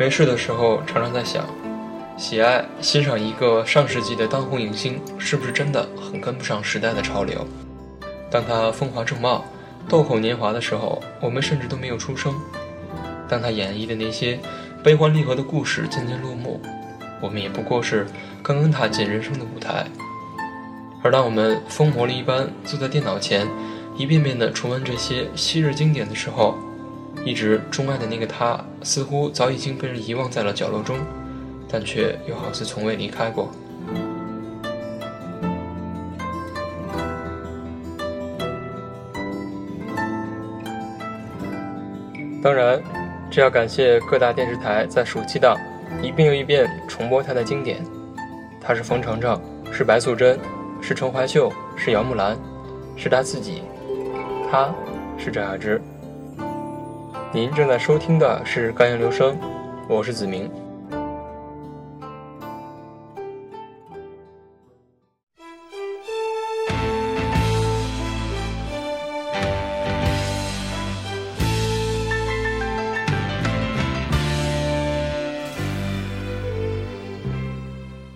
没事的时候，常常在想，喜爱欣赏一个上世纪的当红影星，是不是真的很跟不上时代的潮流？当他风华正茂、豆蔻年华的时候，我们甚至都没有出生；当他演绎的那些悲欢离合的故事渐渐落幕，我们也不过是刚刚踏进人生的舞台。而当我们疯魔了一般坐在电脑前，一遍遍地重温这些昔日经典的时候，一直钟爱的那个他，似乎早已经被人遗忘在了角落中，但却又好似从未离开过。当然，这要感谢各大电视台在暑期档一遍又一遍重播他的经典。他是冯程程，是白素贞，是陈怀秀，是姚木兰，是他自己，他是赵雅芝。您正在收听的是《甘言留声》，我是子明。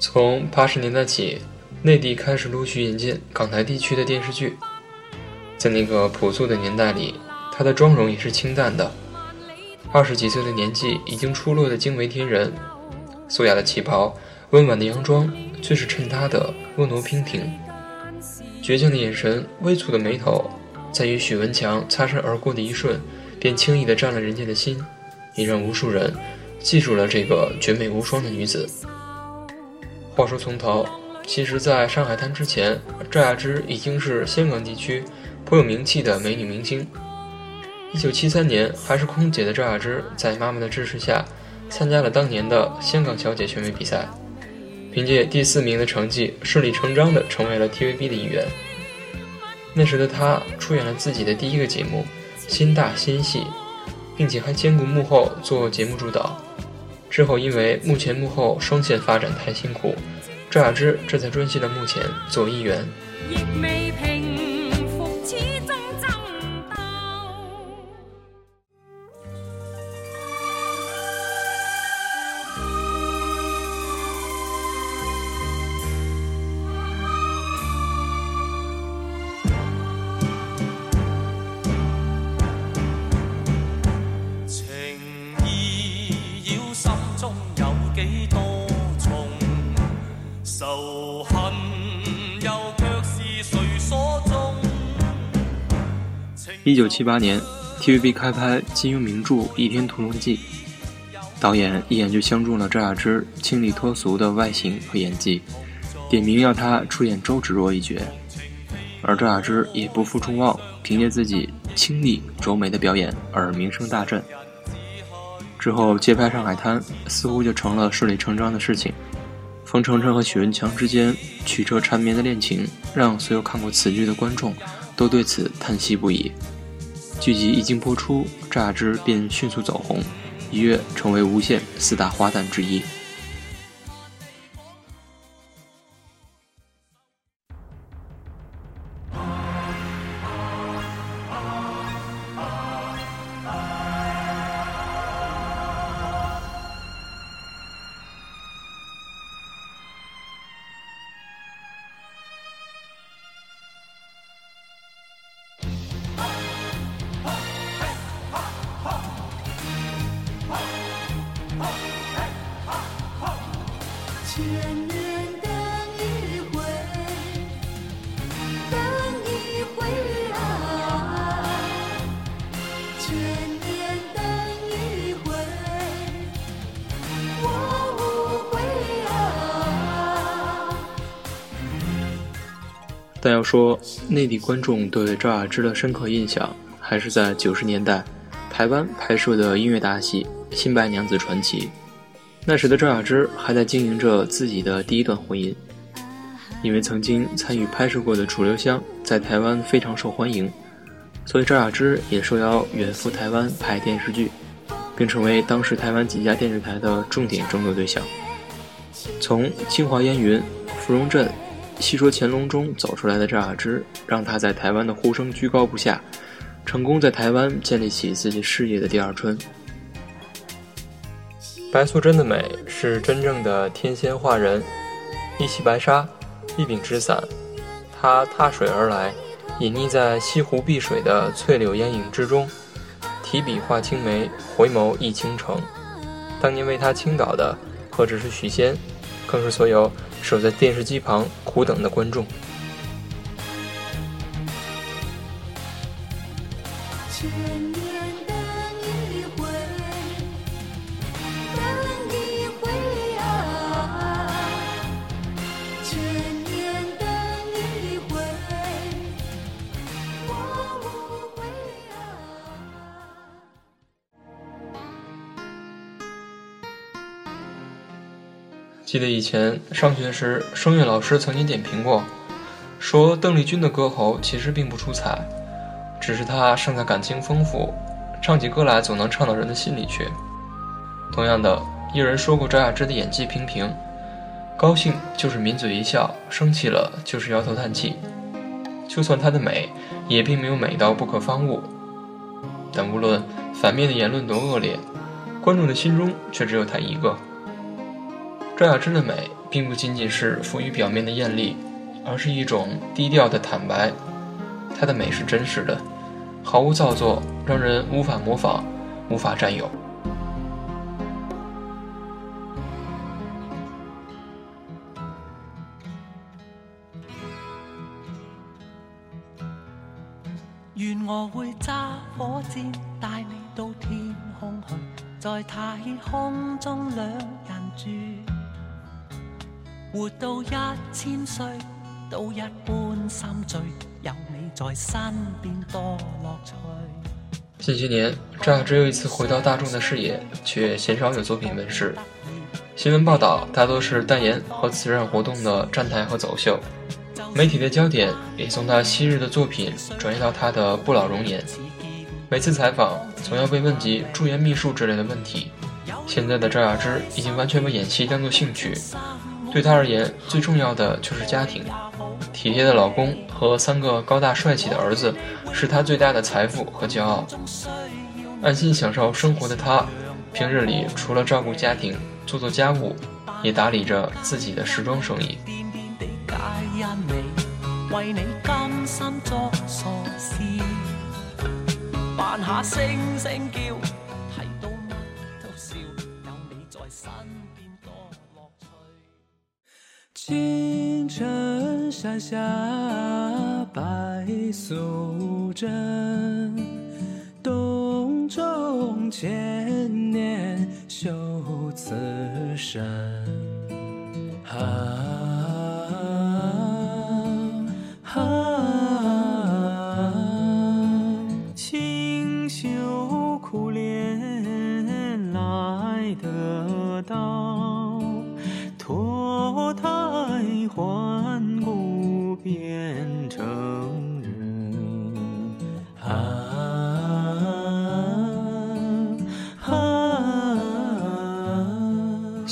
从八十年代起，内地开始陆续引进港台地区的电视剧，在那个朴素的年代里。她的妆容也是清淡的，二十几岁的年纪已经出落的惊为天人，素雅的旗袍，温婉的洋装，却是衬她的婀娜娉婷。倔强的眼神，微蹙的眉头，在与许文强擦身而过的一瞬，便轻易地占了人家的心，也让无数人记住了这个绝美无双的女子。话说从头，其实，在上海滩之前，赵雅芝已经是香港地区颇有名气的美女明星。一九七三年，还是空姐的赵雅芝，在妈妈的支持下，参加了当年的香港小姐选美比赛，凭借第四名的成绩，顺理成章地成为了 TVB 的一员。那时的她出演了自己的第一个节目《心大心细》，并且还兼顾幕后做节目主导。之后因为幕前幕后双线发展太辛苦，赵雅芝这才专心的幕前做艺员。仇恨一九七八年，TVB 开拍金庸名著《倚天屠龙记》，导演一眼就相中了赵雅芝清丽脱俗的外形和演技，点名要她出演周芷若一角。而赵雅芝也不负众望，凭借自己清丽柔美的表演而名声大振。之后接拍《上海滩》，似乎就成了顺理成章的事情。冯程程和许文强之间曲折缠绵的恋情，让所有看过此剧的观众都对此叹息不已。剧集一经播出，赵雅芝便迅速走红，一跃成为无线四大花旦之一。但要说内地观众对赵雅芝的深刻印象，还是在九十年代台湾拍摄的音乐大戏《新白娘子传奇》。那时的赵雅芝还在经营着自己的第一段婚姻，因为曾经参与拍摄过的《楚留香》在台湾非常受欢迎，所以赵雅芝也受邀远赴台湾拍电视剧，并成为当时台湾几家电视台的重点争夺对象。从《清华烟云》《芙蓉镇》《戏说乾隆》中走出来的赵雅芝，让她在台湾的呼声居高不下，成功在台湾建立起自己事业的第二春。白素贞的美是真正的天仙化人，一袭白纱，一柄纸伞，她踏水而来，隐匿在西湖碧水的翠柳烟影之中，提笔画青梅，回眸忆倾城。当年为她倾倒的。何止是许仙，更是所有守在电视机旁苦等的观众。记得以前上学时，声乐老师曾经点评过，说邓丽君的歌喉其实并不出彩，只是她胜在感情丰富，唱起歌来总能唱到人的心里去。同样的，有人说过赵雅芝的演技平平，高兴就是抿嘴一笑，生气了就是摇头叹气。就算她的美，也并没有美到不可方物。但无论反面的言论多恶劣，观众的心中却只有她一个。赵雅芝的美，并不仅仅是浮于表面的艳丽，而是一种低调的坦白。她的美是真实的，毫无造作，让人无法模仿，无法占有。愿我会揸火箭带你到天空去，在太空中两人住。活到一千岁，都一般心醉。有你在身边多乐趣。近些年，赵雅芝又一次回到大众的视野，却鲜少有作品问世。新闻报道大多是代言和慈善活动的站台和走秀，媒体的焦点也从她昔日的作品转移到她的不老容颜。每次采访，总要被问及驻颜秘术之类的问题。现在的赵雅芝已经完全把演戏当作兴趣。对他而言，最重要的就是家庭，体贴的老公和三个高大帅气的儿子，是他最大的财富和骄傲。安心享受生活的他，平日里除了照顾家庭、做做家务，也打理着自己的时装生意。青城山下白素贞，洞中千年修此身。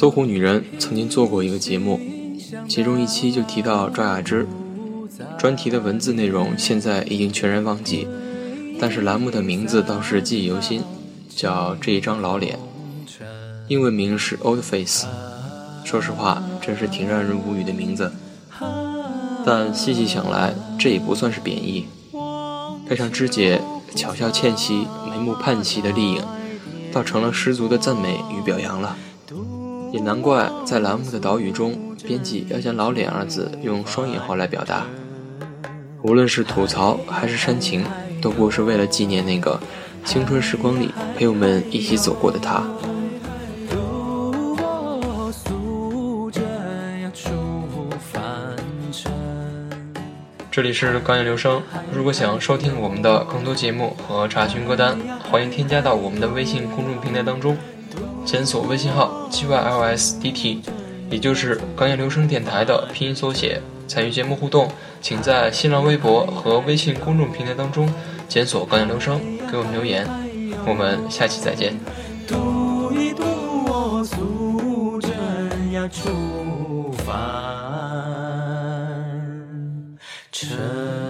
搜狐女人曾经做过一个节目，其中一期就提到赵雅芝。专题的文字内容现在已经全然忘记，但是栏目的名字倒是记忆犹新，叫这一张老脸。英文名是 Old Face。说实话，真是挺让人无语的名字。但细细想来，这也不算是贬义。配上芝姐巧笑倩兮、眉目盼兮的丽影，倒成了十足的赞美与表扬了。也难怪在栏目的导语中，编辑要将“老脸”二字用双引号来表达。无论是吐槽还是煽情，都不是为了纪念那个青春时光里陪我们一起走过的他。这里是港影留声。如果想收听我们的更多节目和查询歌单，欢迎添加到我们的微信公众平台当中，检索微信号 gylsdt，也就是港影留声电台的拼音缩写。参与节目互动，请在新浪微博和微信公众平台当中检索“港影留声”，给我们留言。我们下期再见。读一读我素贞呀出凡尘。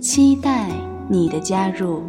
期待你的加入。